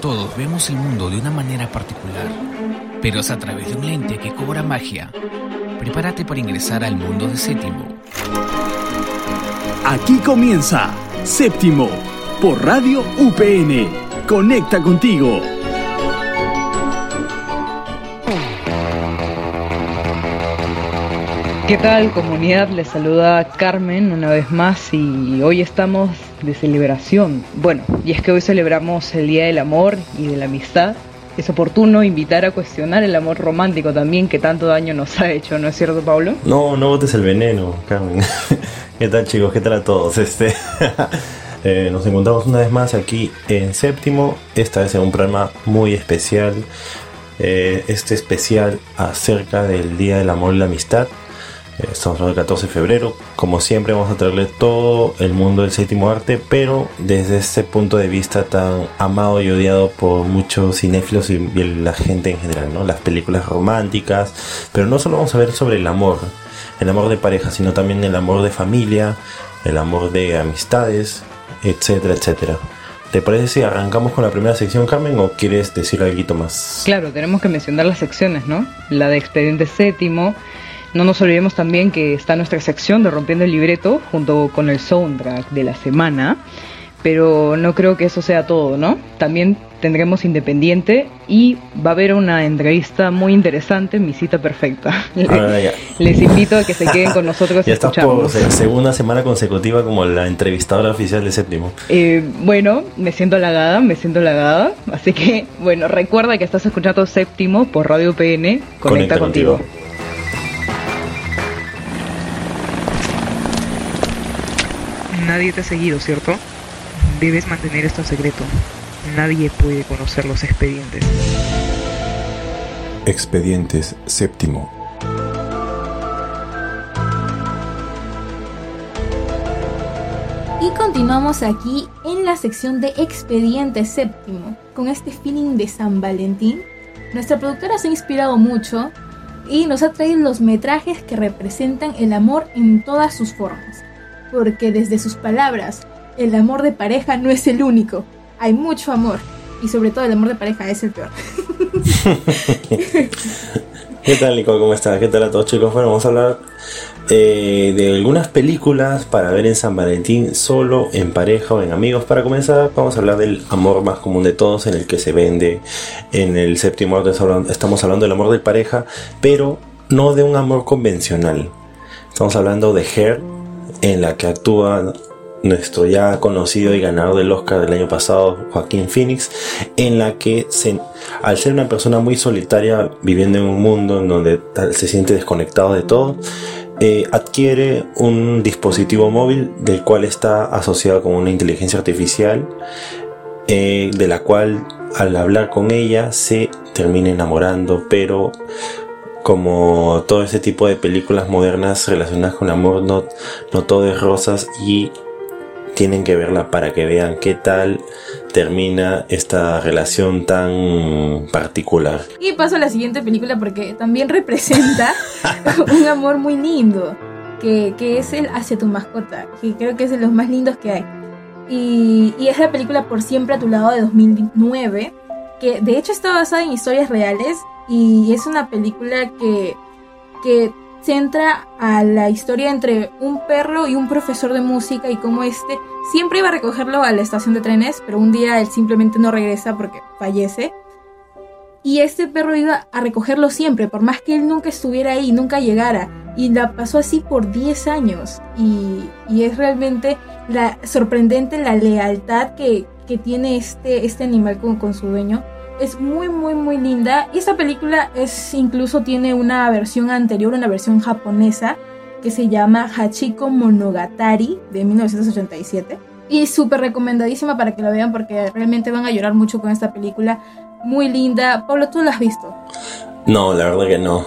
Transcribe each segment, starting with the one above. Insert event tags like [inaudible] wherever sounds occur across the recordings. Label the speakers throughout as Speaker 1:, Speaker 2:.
Speaker 1: Todos vemos el mundo de una manera particular, pero es a través de un lente que cobra magia. Prepárate para ingresar al mundo de Séptimo.
Speaker 2: Aquí comienza Séptimo por Radio UPN. Conecta contigo.
Speaker 3: ¿Qué tal comunidad? Les saluda Carmen una vez más y hoy estamos de celebración. Bueno, y es que hoy celebramos el Día del Amor y de la Amistad. Es oportuno invitar a cuestionar el amor romántico también que tanto daño nos ha hecho, ¿no es cierto, Pablo?
Speaker 4: No, no botes el veneno, Carmen. [laughs] ¿Qué tal chicos? ¿Qué tal a todos? Este [laughs] eh, nos encontramos una vez más aquí en séptimo, esta vez en un programa muy especial. Eh, este especial acerca del Día del Amor y la Amistad Estamos hablando del 14 de febrero. Como siempre vamos a traerle todo el mundo del séptimo arte, pero desde este punto de vista tan amado y odiado por muchos cinéfilos y la gente en general, ¿no? Las películas románticas, pero no solo vamos a ver sobre el amor, el amor de pareja, sino también el amor de familia, el amor de amistades, etcétera, etcétera. ¿Te parece si arrancamos con la primera sección, Carmen, o quieres decir algo más?
Speaker 3: Claro, tenemos que mencionar las secciones, ¿no? La de expediente séptimo, no nos olvidemos también que está nuestra sección de Rompiendo el Libreto junto con el soundtrack de la semana, pero no creo que eso sea todo, ¿no? También tendremos Independiente y va a haber una entrevista muy interesante, mi cita perfecta.
Speaker 4: Ah, [laughs]
Speaker 3: Les invito a que se queden con nosotros.
Speaker 4: ya estás por segunda semana consecutiva como la entrevistadora oficial de séptimo.
Speaker 3: Eh, bueno, me siento halagada, me siento halagada. Así que, bueno, recuerda que estás escuchando séptimo por Radio PN. Conecta, contigo. Nadie te ha seguido, ¿cierto? Debes mantener esto en secreto. Nadie puede conocer los expedientes.
Speaker 5: Expedientes séptimo.
Speaker 6: Y continuamos aquí en la sección de Expediente Séptimo, con este feeling de San Valentín. Nuestra productora se ha inspirado mucho y nos ha traído los metrajes que representan el amor en todas sus formas porque desde sus palabras, el amor de pareja no es el único, hay mucho amor, y sobre todo el amor de pareja es el peor. [laughs]
Speaker 4: ¿Qué tal, Nico? ¿Cómo estás? ¿Qué tal a todos, chicos? Bueno, vamos a hablar eh, de algunas películas para ver en San Valentín solo, en pareja o en amigos. Para comenzar, vamos a hablar del amor más común de todos, en el que se vende en el séptimo arte. Estamos hablando del amor de pareja, pero no de un amor convencional. Estamos hablando de Her en la que actúa nuestro ya conocido y ganador del Oscar del año pasado, Joaquín Phoenix, en la que se, al ser una persona muy solitaria, viviendo en un mundo en donde se siente desconectado de todo, eh, adquiere un dispositivo móvil del cual está asociado con una inteligencia artificial, eh, de la cual al hablar con ella se termina enamorando, pero como todo ese tipo de películas modernas relacionadas con el amor, no, no todo es rosas y tienen que verla para que vean qué tal termina esta relación tan particular.
Speaker 6: Y paso a la siguiente película porque también representa [laughs] un amor muy lindo, que, que, es el hacia tu mascota, que creo que es de los más lindos que hay. Y, y es la película Por siempre a tu lado de 2009, que de hecho está basada en historias reales y es una película que, que centra a la historia entre un perro y un profesor de música y cómo este siempre iba a recogerlo a la estación de trenes, pero un día él simplemente no regresa porque fallece. Y este perro iba a recogerlo siempre, por más que él nunca estuviera ahí, nunca llegara. Y la pasó así por 10 años. Y, y es realmente la, sorprendente la lealtad que, que tiene este, este animal con, con su dueño es muy muy muy linda y esta película es incluso tiene una versión anterior, una versión japonesa que se llama Hachiko Monogatari de 1987 y súper recomendadísima para que la vean porque realmente van a llorar mucho con esta película muy linda. Pablo, ¿tú la has visto?
Speaker 4: No, la verdad que no.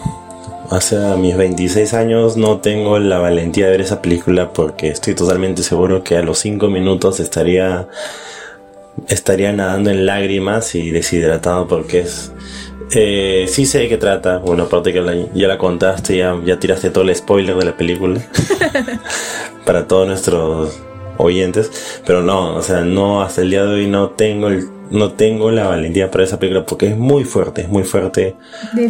Speaker 4: Hace mis 26 años no tengo la valentía de ver esa película porque estoy totalmente seguro que a los 5 minutos estaría estaría nadando en lágrimas y deshidratado porque es... Eh, sí sé de qué trata, bueno, aparte que ya la contaste, ya, ya tiraste todo el spoiler de la película [laughs] para todos nuestros oyentes, pero no, o sea, no, hasta el día de hoy no tengo no tengo la valentía para esa película porque es muy fuerte, es muy fuerte.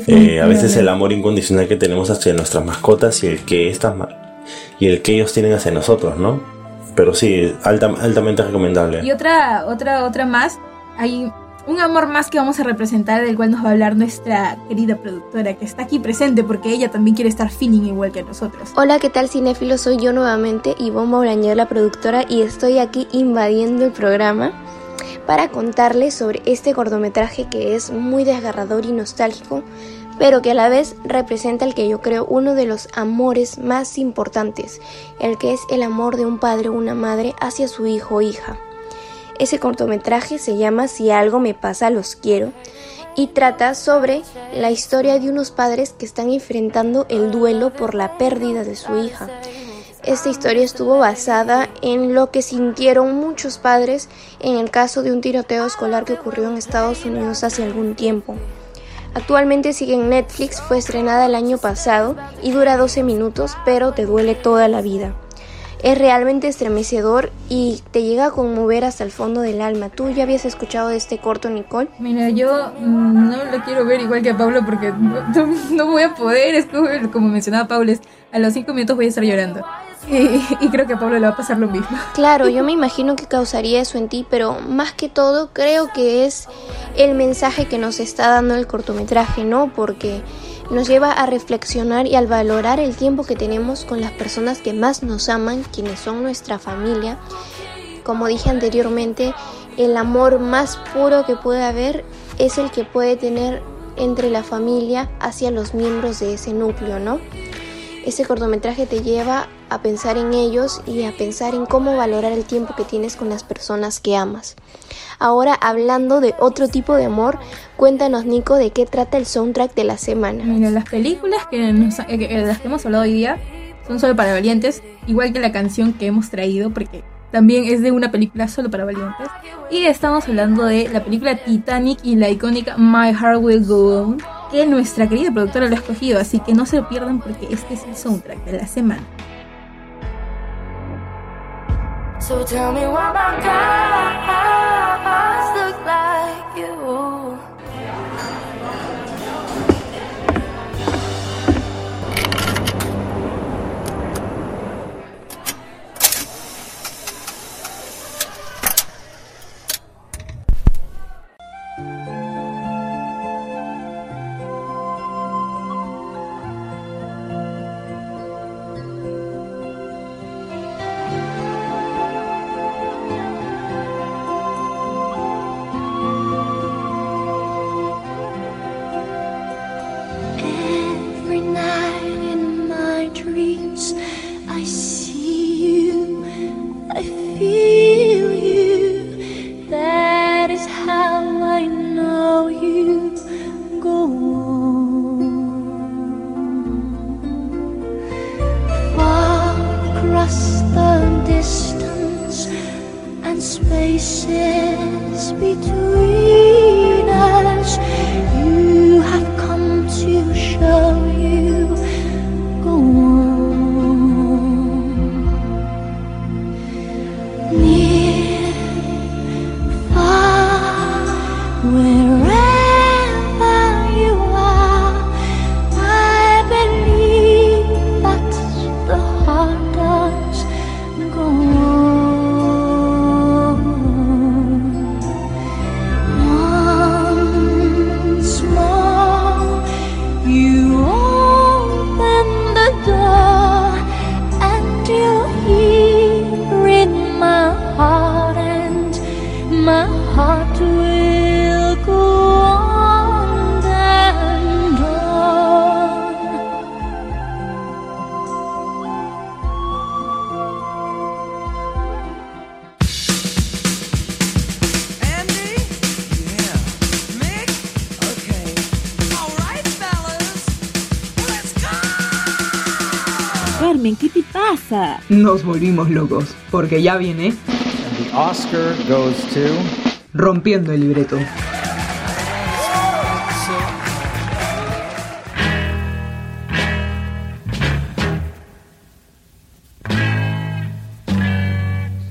Speaker 4: Eh, a veces el amor incondicional que tenemos hacia nuestras mascotas y el que estas y el que ellos tienen hacia nosotros, ¿no? Pero sí, alta- altamente recomendable.
Speaker 6: Y otra, otra, otra más. Hay un amor más que vamos a representar, del cual nos va a hablar nuestra querida productora, que está aquí presente porque ella también quiere estar feeling igual que nosotros.
Speaker 7: Hola, ¿qué tal cinéfilo? Soy yo nuevamente, Ivonne Maurañer, la productora, y estoy aquí invadiendo el programa para contarles sobre este cortometraje que es muy desgarrador y nostálgico, pero que a la vez representa el que yo creo uno de los amores más importantes, el que es el amor de un padre o una madre hacia su hijo o hija. Ese cortometraje se llama Si algo me pasa, los quiero y trata sobre la historia de unos padres que están enfrentando el duelo por la pérdida de su hija. Esta historia estuvo basada en lo que sintieron muchos padres en el caso de un tiroteo escolar que ocurrió en Estados Unidos hace algún tiempo. Actualmente sigue en Netflix, fue estrenada el año pasado y dura 12 minutos, pero te duele toda la vida. Es realmente estremecedor y te llega a conmover hasta el fondo del alma. ¿Tú ya habías escuchado de este corto, Nicole?
Speaker 6: Mira, yo mm, no lo quiero ver igual que a Pablo porque no, voy a poder. Es como, como mencionaba Pablo, a los cinco minutos voy a estar llorando. Y, y creo que a Pablo le va a pasar lo mismo. [laughs]
Speaker 7: Claro, yo me imagino que causaría eso en ti, pero más que todo creo que es el mensaje que nos está dando el cortometraje, ¿no? Porque nos lleva a reflexionar y al valorar el tiempo que tenemos con las personas que más nos aman, quienes son nuestra familia. Como dije anteriormente, el amor más puro que puede haber es el que puede tener entre la familia hacia los miembros de ese núcleo, ¿no? Ese cortometraje te lleva a pensar en ellos y a pensar en cómo valorar el tiempo que tienes con las personas que amas. Ahora, hablando de otro tipo de amor, cuéntanos, Nico, de qué trata el soundtrack de la semana.
Speaker 6: Mira, las películas que, nos- eh, que- de las que hemos hablado hoy día son solo para valientes, igual que la canción que hemos traído, porque también es de una película solo para valientes. Y estamos hablando de la película Titanic y la icónica My Heart Will Go On, que nuestra querida productora lo ha escogido, así que no se lo pierdan porque este es el soundtrack de la semana.
Speaker 8: So tell me
Speaker 3: Nos volvimos locos, porque ya viene
Speaker 9: The Oscar goes to.
Speaker 3: rompiendo el libreto.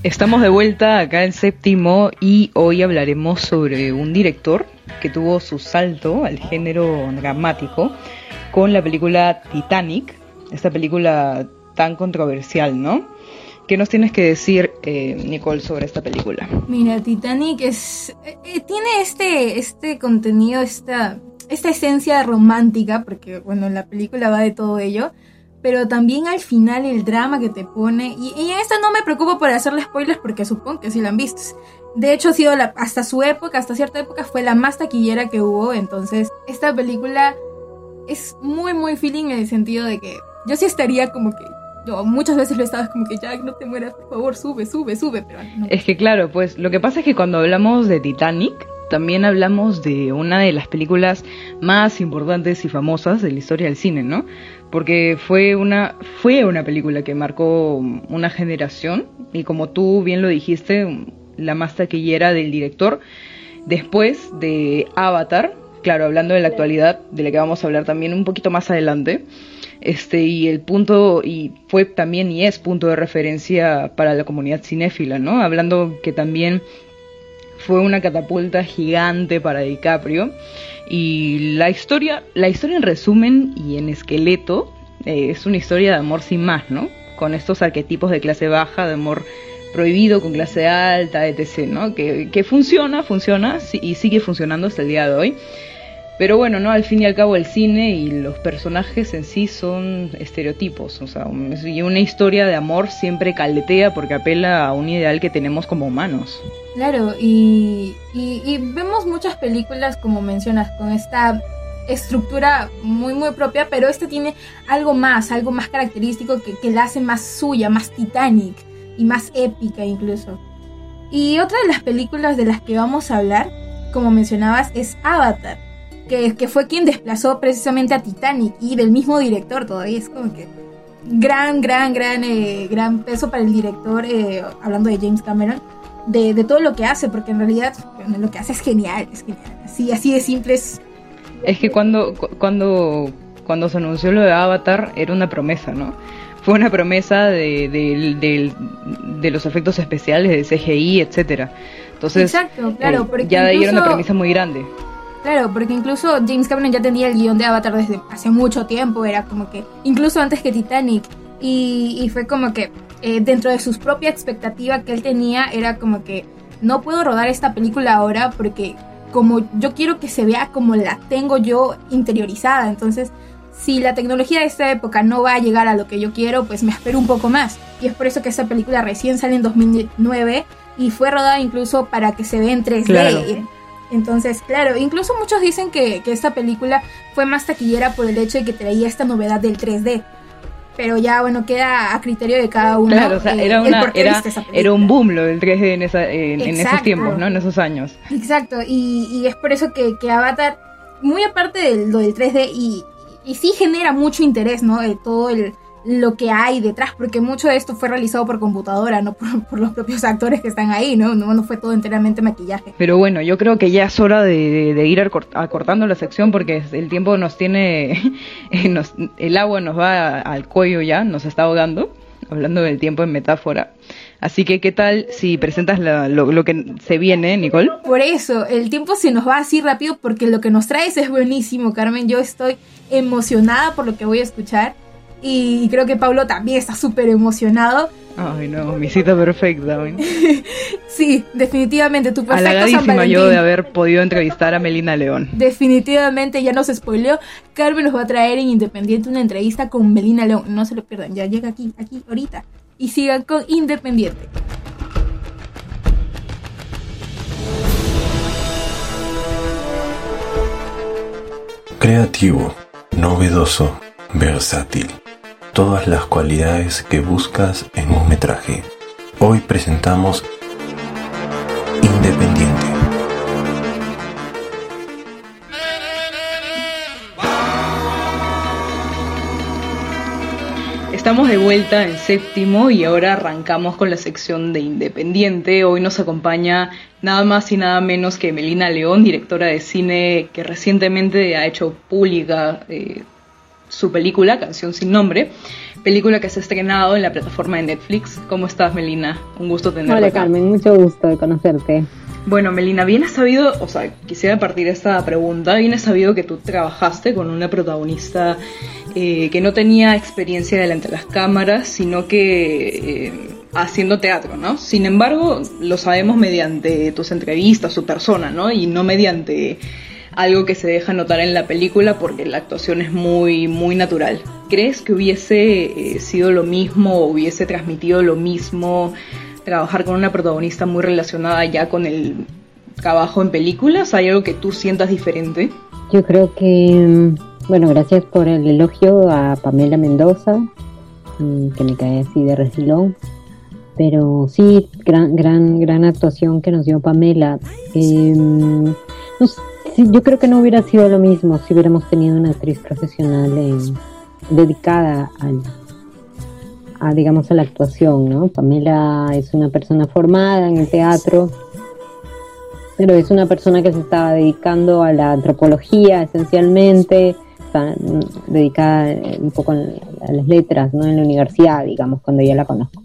Speaker 3: Estamos de vuelta acá en séptimo y hoy hablaremos sobre un director que tuvo su salto al género dramático con la película Titanic, esta película tan controversial, ¿no? ¿Qué nos tienes que decir, eh, Nicole, sobre esta película?
Speaker 6: Mira, Titanic es eh, eh, tiene este este contenido, esta esta esencia romántica, porque bueno, la película va de todo ello, pero también al final el drama que te pone. Y, en esta no me preocupo por hacerle spoilers porque supongo que sí la han visto. De hecho, ha sido hasta su época, hasta cierta época, fue la más taquillera que hubo. Entonces, esta película es muy, muy feeling en el sentido de que yo sí estaría como que. Yo muchas veces lo he estado como que Jack, no te mueras, por favor, sube, sube, sube. Pero no.
Speaker 3: Es que claro, pues lo que pasa es que cuando hablamos de Titanic, también hablamos de una de las películas más importantes y famosas de la historia del cine, ¿no? Porque fue una, fue una película que marcó una generación y como tú bien lo dijiste, la más taquillera del director. Después de Avatar, claro, hablando de la actualidad, de la que vamos a hablar también un poquito más adelante, este y el punto y fue también y es punto de referencia para la comunidad cinéfila, ¿no? Hablando que también fue una catapulta gigante para DiCaprio y la historia, la historia en resumen y en esqueleto eh, es una historia de amor sin más, ¿no? Con estos arquetipos de clase baja, de amor prohibido con clase alta, etc., ¿no? Que, que funciona, funciona y sigue funcionando hasta el día de hoy. Pero bueno, ¿no? Al fin y al cabo el cine y los personajes en sí son estereotipos, o sea, y una historia de amor siempre caletea porque apela a un ideal que tenemos como humanos.
Speaker 6: Claro, y, y, y vemos muchas películas, como mencionas, con esta estructura muy muy propia, pero este tiene algo más, algo más característico que, que la hace más suya, más Titanic y más épica incluso. Y otra de las películas de las que vamos a hablar, como mencionabas, es Avatar, que, que fue quien desplazó precisamente a Titanic y del mismo director todavía, es como que gran, gran, gran, eh, gran peso para el director, eh, hablando de James Cameron, de, de, todo lo que hace, porque en realidad bueno, lo que hace es genial, es genial, así, así de simple es
Speaker 3: es que cuando, cuando, cuando se anunció lo de Avatar era una promesa, ¿no? Fue una promesa de, de, de, de los efectos especiales, de CGI, etcétera. Entonces,
Speaker 6: Exacto, claro,
Speaker 3: eh, ya de ahí era una premisa muy grande.
Speaker 6: Claro, porque incluso James Cameron ya tenía el guion de Avatar desde hace mucho tiempo, era como que, incluso antes que Titanic, y, y fue como que eh, dentro de sus propia expectativa que él tenía, era como que no puedo rodar esta película ahora porque como yo quiero que se vea como la tengo yo interiorizada. Entonces, si la tecnología de esta época no va a llegar a lo que yo quiero, pues me espero un poco más. Y es por eso que esta película recién sale en 2009 y fue rodada incluso para que se vea en 3D.
Speaker 3: Claro.
Speaker 6: Entonces, claro, incluso muchos dicen que, que esta película fue más taquillera por el hecho de que traía esta novedad del 3D pero ya bueno queda a criterio de cada uno
Speaker 3: claro o sea
Speaker 6: eh,
Speaker 3: era una era, un boom lo del 3D en, esa, en, en esos tiempos no en esos años.
Speaker 6: Exacto y, y es por eso que, que Avatar muy aparte de lo del 3D y, y sí genera mucho interés no de todo el lo que hay detrás, porque mucho de esto fue realizado por computadora, no por, por los propios actores que están ahí, ¿no? ¿no? No fue todo enteramente maquillaje.
Speaker 3: Pero bueno, yo creo que ya es hora de, de, de ir acort- acortando la sección porque el tiempo nos tiene, [laughs] nos, el agua nos va al cuello ya, nos está ahogando, hablando del tiempo en metáfora. Así que, ¿qué tal si presentas la, lo, lo, que se viene, Nicole?
Speaker 6: Por eso, el tiempo se nos va así rápido porque lo que nos traes es buenísimo, Carmen. Yo estoy emocionada por lo que voy a escuchar y creo que Pablo también está súper emocionado.
Speaker 3: Ay, no, mi cita perfecta. [laughs]
Speaker 6: sí, definitivamente, tu perfecto
Speaker 3: Halagadísima yo de haber podido entrevistar a Melina León.
Speaker 6: Definitivamente, ya nos spoileó. Carmen nos va a traer en Independiente una entrevista con Melina León. No se lo pierdan, ya llega aquí, aquí, ahorita. Y sigan con Independiente.
Speaker 5: Creativo, novedoso, versátil. Todas las cualidades que buscas en un metraje. Hoy presentamos Independiente.
Speaker 3: Estamos de vuelta en séptimo y ahora arrancamos con la sección de Independiente. Hoy nos acompaña nada más y nada menos que Melina León, directora de cine que recientemente ha hecho pública eh, su película, Canción sin Nombre, película que se ha estrenado en la plataforma de Netflix. ¿Cómo estás, Melina? Un gusto tenerte
Speaker 10: Hola,
Speaker 3: acá.
Speaker 10: Carmen, mucho gusto de conocerte.
Speaker 3: Bueno, Melina, bien has sabido, o sea, quisiera partir esta pregunta, bien has sabido que tú trabajaste con una protagonista eh, que no tenía experiencia delante de las cámaras, sino que eh, haciendo teatro, ¿no? Sin embargo, lo sabemos mediante tus entrevistas, su persona, ¿no? Y no mediante algo que se deja notar en la película porque la actuación es muy, muy natural. ¿Crees que hubiese eh, sido lo mismo o hubiese transmitido lo mismo trabajar con una protagonista muy relacionada ya con el trabajo en películas? ¿Hay algo que tú sientas diferente?
Speaker 10: Yo creo que, mm, bueno, gracias por el elogio a Pamela Mendoza, mm, que me cae así de refilón. Pero sí, gran, gran, gran actuación que nos dio Pamela. Eh, sé, sí, yo creo que no hubiera sido lo mismo si hubiéramos tenido una actriz profesional en- dedicada al, a, digamos, a la actuación, ¿no? Pamela es una persona formada en el teatro, pero es una persona que se estaba dedicando a la antropología esencialmente, mm, dedicada eh, un poco a las letras, ¿no? En la universidad, digamos, cuando ya la conozco.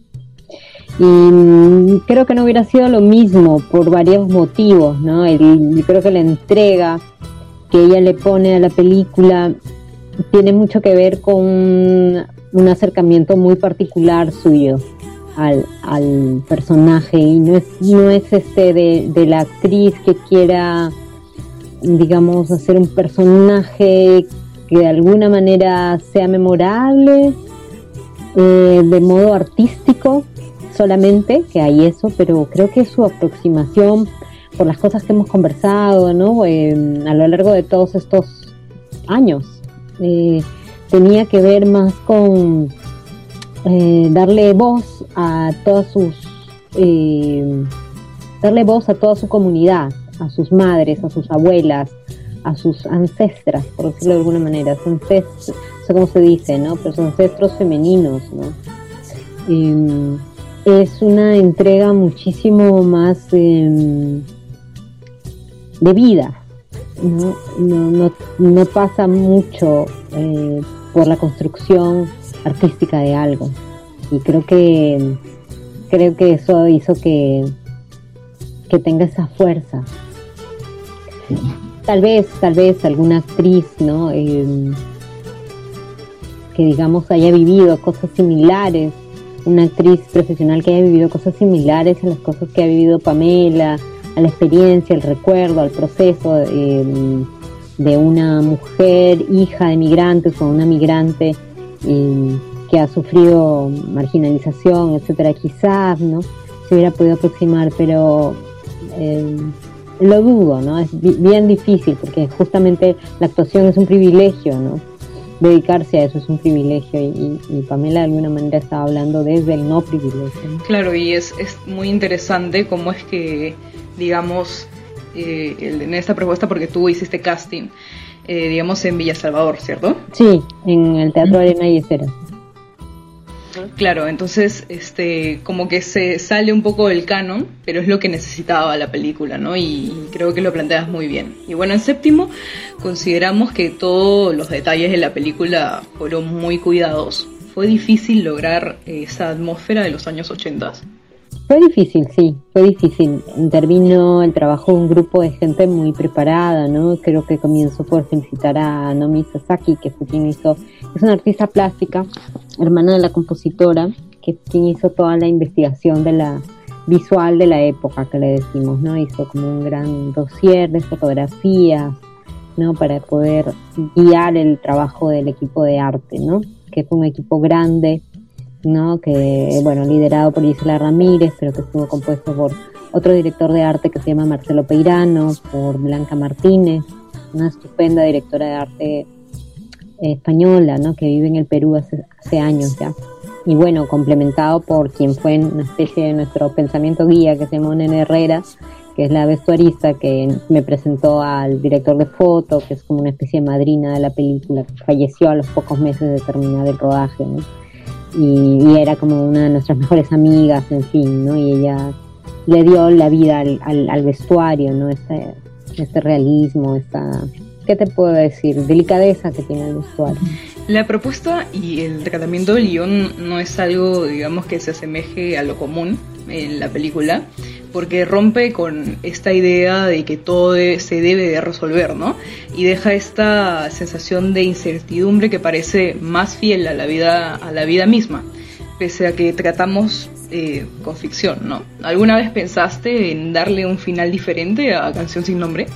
Speaker 10: Y mm, creo que no hubiera sido lo mismo por varios motivos, ¿no? El- creo que la entrega que ella le pone a la película tiene mucho que ver con un, un acercamiento muy particular suyo al, al personaje y no es, no es este de, de la actriz que quiera, digamos, hacer un personaje que de alguna manera sea memorable, eh, de modo artístico solamente, que hay eso, pero creo que su aproximación por las cosas que hemos conversado, ¿no? Eh, a lo largo de todos estos años, eh, tenía que ver más con eh, darle voz a todas sus eh, darle voz a toda su comunidad, a sus madres, a sus abuelas, a sus ancestras, por decirlo de alguna manera, sus ancestros, no sé cómo se dice, ¿no? Pero sus ancestros femeninos, ¿no? Es una entrega muchísimo más eh, de vida, ¿no? No, no, no pasa mucho eh, por la construcción artística de algo. Y creo que creo que eso hizo que, que tenga esa fuerza. Tal vez, tal vez alguna actriz, ¿no? Eh, que digamos haya vivido cosas similares, una actriz profesional que haya vivido cosas similares a las cosas que ha vivido Pamela, a la experiencia, al recuerdo, al proceso eh, de una mujer hija de migrantes o una migrante eh, que ha sufrido marginalización, etcétera, quizás, ¿no? Se hubiera podido aproximar, pero eh, lo dudo, ¿no? Es bi- bien difícil porque justamente la actuación es un privilegio, ¿no? Dedicarse a eso es un privilegio y, y- y Pamela de alguna manera estaba hablando desde el no privilegio. ¿no?
Speaker 3: Claro, y es, es muy interesante cómo es que, digamos, eh, en esta propuesta, porque tú hiciste casting, eh, digamos, en Villa Salvador, ¿cierto?
Speaker 10: Sí, en el Teatro Arena y Esfera.
Speaker 3: Claro, entonces, este, como que se sale un poco del canon, pero es lo que necesitaba la película, ¿no? Y creo que lo planteas muy bien. Y bueno, en séptimo, consideramos que todos los detalles de la película fueron muy cuidados. Fue difícil lograr esa atmósfera de los años 80.
Speaker 10: Fue difícil, sí, fue difícil. Intervino el trabajo de un grupo de gente muy preparada, ¿no? Creo que comienzo por felicitar a Nomi Sasaki, que fue quien hizo, es una artista plástica, hermana de la compositora, que es quien hizo toda la investigación de la visual de la época que le decimos, ¿no? Hizo como un gran dossier de fotografías, ¿no? Para poder guiar el trabajo del equipo de arte, ¿no? Que fue un equipo grande, ¿no? Que, bueno, liderado por Gisela Ramírez, pero que estuvo compuesto por otro director de arte que se llama Marcelo Peirano, por Blanca Martínez, una estupenda directora de arte eh, española, ¿no? Que vive en el Perú hace, hace años ya. Y bueno, complementado por quien fue una especie de nuestro pensamiento guía, que se llama Nene Herrera, que es la vestuarista que me presentó al director de foto, que es como una especie de madrina de la película, que falleció a los pocos meses de terminar el rodaje, ¿no? Y, y era como una de nuestras mejores amigas, en fin, ¿no? Y ella le dio la vida al, al, al vestuario, ¿no? Este, este realismo, esta, ¿qué te puedo decir? Delicadeza que tiene el vestuario.
Speaker 3: La propuesta y el tratamiento del guion no es algo, digamos, que se asemeje a lo común en la película, porque rompe con esta idea de que todo se debe de resolver, ¿no? Y deja esta sensación de incertidumbre que parece más fiel a la vida, a la vida misma, pese a que tratamos eh, con ficción, ¿no? ¿Alguna vez pensaste en darle un final diferente a Canción sin nombre?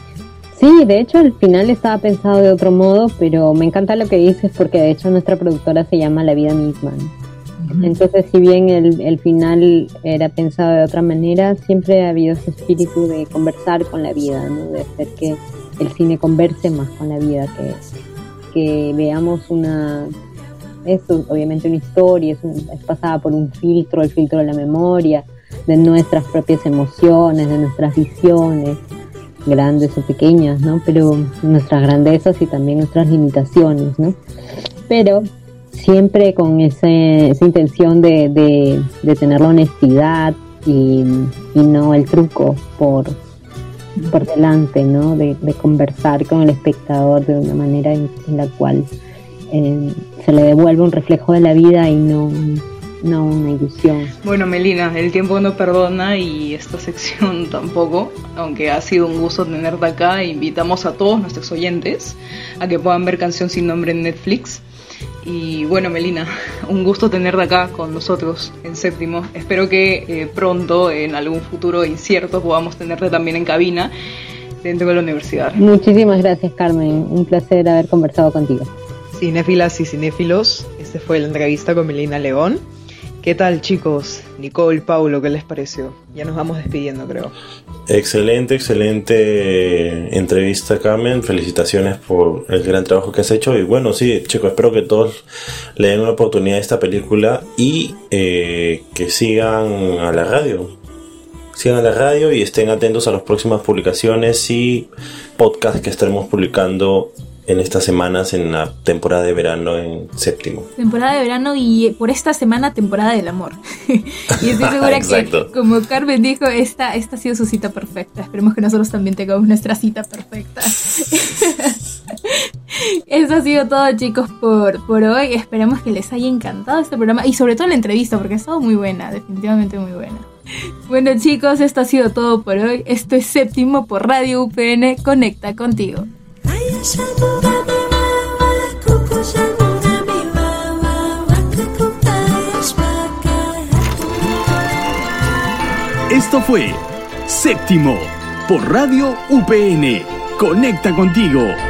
Speaker 10: Sí, de hecho el final estaba pensado de otro modo, pero me encanta lo que dices porque de hecho nuestra productora se llama La Vida Misma. ¿no? Entonces, si bien el, el final era pensado de otra manera, siempre ha habido ese espíritu de conversar con la vida, ¿no? de hacer que el cine converse más con la vida, que, que veamos una, es obviamente una historia, es, un- es pasada por un filtro, el filtro de la memoria, de nuestras propias emociones, de nuestras visiones, grandes o pequeñas, ¿no? Pero nuestras grandezas y también nuestras limitaciones, ¿no? Pero siempre con ese, esa intención de, de, de tener la honestidad y, y no el truco por, por delante, ¿no? De, de conversar con el espectador de una manera en, en la cual eh, se le devuelve un reflejo de la vida y no, no una ilusión.
Speaker 3: Bueno, Melina, el tiempo no perdona y esta sección [laughs] tampoco, aunque ha sido un gusto tenerte acá. Invitamos a todos nuestros oyentes a que puedan ver Canción sin nombre en Netflix. Y bueno, Melina, [laughs] un gusto tenerte acá con nosotros en séptimo. Espero que eh, pronto, en algún futuro incierto, podamos tenerte también en cabina dentro de la universidad.
Speaker 10: Muchísimas gracias, Carmen. Un placer haber conversado contigo.
Speaker 11: Cinéfilas y cinéfilos, esta fue la entrevista con Melina León. ¿Qué tal chicos? Nicole, Paulo, ¿qué les pareció? Ya nos vamos despidiendo, creo.
Speaker 4: Excelente, excelente entrevista, Carmen. Felicitaciones por el gran trabajo que has hecho. Y bueno, sí, chicos, espero que todos le den una oportunidad a esta película y eh, que sigan a la radio. Sigan a la radio y estén atentos a las próximas publicaciones y podcasts que estaremos publicando en estas semanas en la temporada de verano en séptimo.
Speaker 6: Temporada de verano y por esta semana temporada del amor. [laughs] y estoy [laughs] segura que, como Carmen dijo, esta, esta ha sido su cita perfecta. Esperemos que nosotros también tengamos nuestra cita perfecta. [laughs] Eso ha sido todo, chicos, por, por hoy. Esperemos que les haya encantado este programa y sobre todo la entrevista, porque ha estado muy buena, definitivamente muy buena. Bueno, chicos, esto ha sido todo por hoy. Esto es séptimo por Radio UPN. Conecta contigo.
Speaker 2: Esto fue Séptimo por Radio UPN. Conecta contigo.